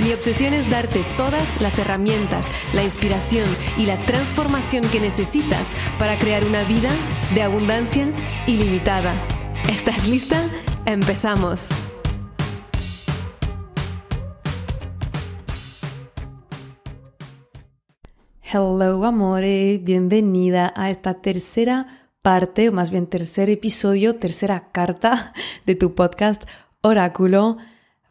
Mi obsesión es darte todas las herramientas, la inspiración y la transformación que necesitas para crear una vida de abundancia ilimitada. ¿Estás lista? Empezamos. Hello amore, bienvenida a esta tercera parte, o más bien tercer episodio, tercera carta de tu podcast Oráculo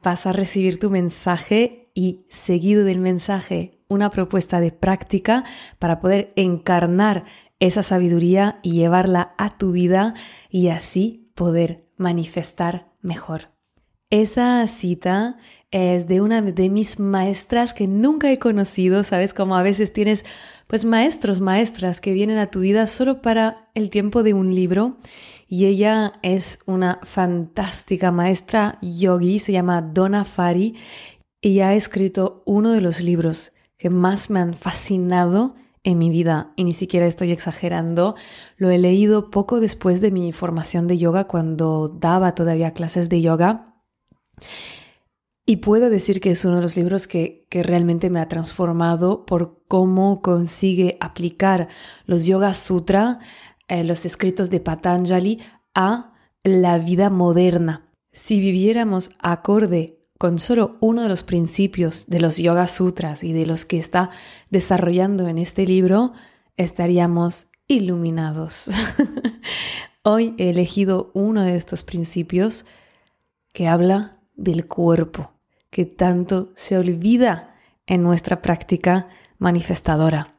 vas a recibir tu mensaje y seguido del mensaje una propuesta de práctica para poder encarnar esa sabiduría y llevarla a tu vida y así poder manifestar mejor. Esa cita es de una de mis maestras que nunca he conocido, ¿sabes? Como a veces tienes pues maestros, maestras que vienen a tu vida solo para el tiempo de un libro y ella es una fantástica maestra yogi, se llama Donna Fari y ha escrito uno de los libros que más me han fascinado en mi vida y ni siquiera estoy exagerando. Lo he leído poco después de mi formación de yoga cuando daba todavía clases de yoga y puedo decir que es uno de los libros que, realmente me ha transformado por cómo consigue aplicar los Yoga Sutra, eh, los escritos de Patanjali, a la vida moderna. Si viviéramos acorde con solo uno de los principios de los Yoga Sutras y de los que está desarrollando en este libro, estaríamos iluminados. Hoy he elegido uno de estos principios que habla del cuerpo, que tanto se olvida en nuestra práctica manifestadora.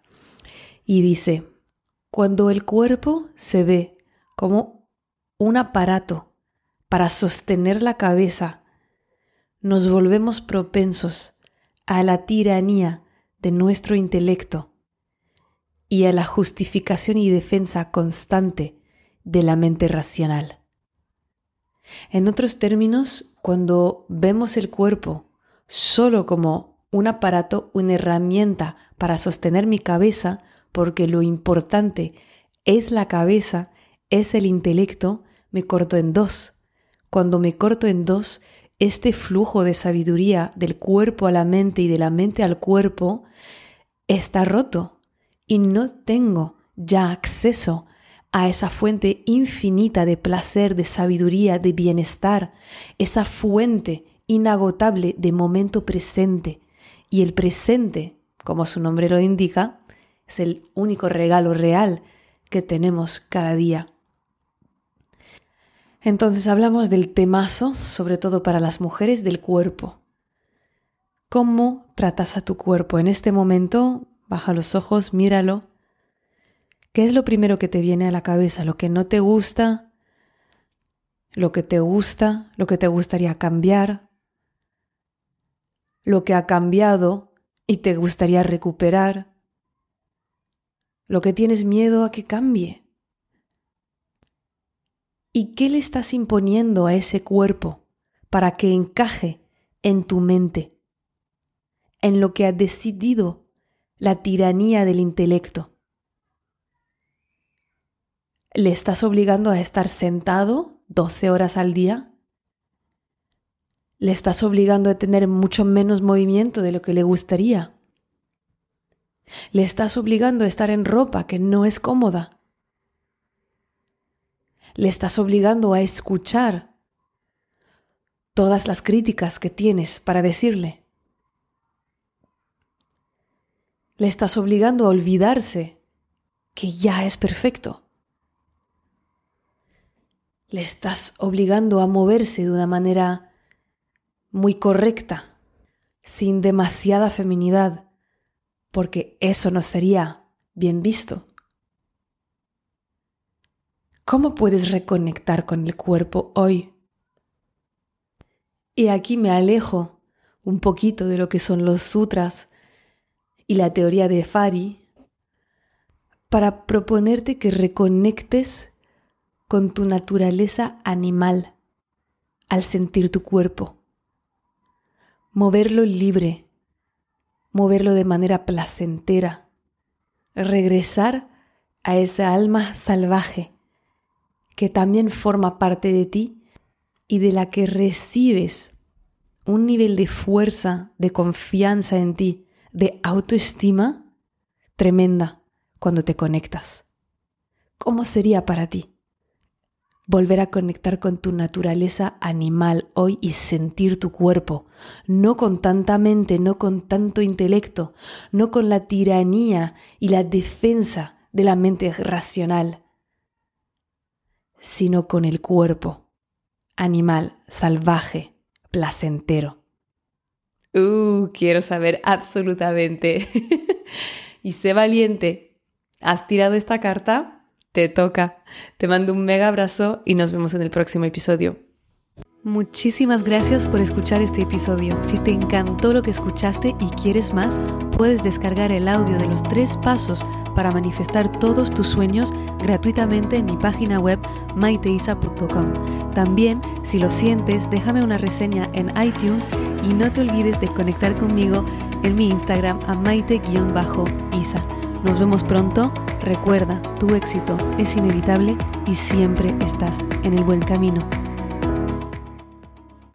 Y dice, cuando el cuerpo se ve como un aparato para sostener la cabeza, nos volvemos propensos a la tiranía de nuestro intelecto y a la justificación y defensa constante de la mente racional. En otros términos, cuando vemos el cuerpo solo como un aparato, una herramienta para sostener mi cabeza, porque lo importante es la cabeza, es el intelecto, me corto en dos. Cuando me corto en dos, este flujo de sabiduría del cuerpo a la mente y de la mente al cuerpo está roto y no tengo ya acceso a esa fuente infinita de placer, de sabiduría, de bienestar, esa fuente inagotable de momento presente. Y el presente, como su nombre lo indica, es el único regalo real que tenemos cada día. Entonces hablamos del temazo, sobre todo para las mujeres, del cuerpo. ¿Cómo tratas a tu cuerpo en este momento? Baja los ojos, míralo ¿Qué es lo primero que te viene a la cabeza? ¿Lo que no te gusta? ¿Lo que te gusta? ¿Lo que te gustaría cambiar? ¿Lo que ha cambiado y te gustaría recuperar? ¿Lo que tienes miedo a que cambie? ¿Y qué le estás imponiendo a ese cuerpo para que encaje en tu mente? En lo que ha decidido la tiranía del intelecto. ¿Le estás obligando a estar sentado 12 horas al día? ¿Le estás obligando a tener mucho menos movimiento de lo que le gustaría? ¿Le estás obligando a estar en ropa que no es cómoda? ¿Le estás obligando a escuchar todas las críticas que tienes para decirle? ¿Le estás obligando a olvidarse que ya es perfecto? Le estás obligando a moverse de una manera muy correcta, sin demasiada feminidad, porque eso no sería bien visto. ¿Cómo puedes reconectar con el cuerpo hoy? Y aquí me alejo un poquito de lo que son los sutras y la teoría de Fari, para proponerte que reconectes con tu naturaleza animal al sentir tu cuerpo. Moverlo libre, moverlo de manera placentera, regresar a esa alma salvaje que también forma parte de ti y de la que recibes un nivel de fuerza, de confianza en ti, de autoestima tremenda cuando te conectas. ¿Cómo sería para ti volver a conectar con tu naturaleza animal hoy y sentir tu cuerpo, no con tanta mente, no con tanto intelecto, no con la tiranía y la defensa de la mente racional, sino con el cuerpo animal, salvaje, placentero. Uh, quiero saber absolutamente. y sé valiente. ¿Has tirado esta carta? Te toca. Te mando un mega abrazo y nos vemos en el próximo episodio. Muchísimas gracias por escuchar este episodio. Si te encantó lo que escuchaste y quieres más, puedes descargar el audio de los tres pasos para manifestar todos tus sueños gratuitamente en mi página web maiteisa.com. También, si lo sientes, déjame una reseña en iTunes y no te olvides de conectar conmigo en mi Instagram a maite-isa. Nos vemos pronto. Recuerda, tu éxito es inevitable y siempre estás en el buen camino.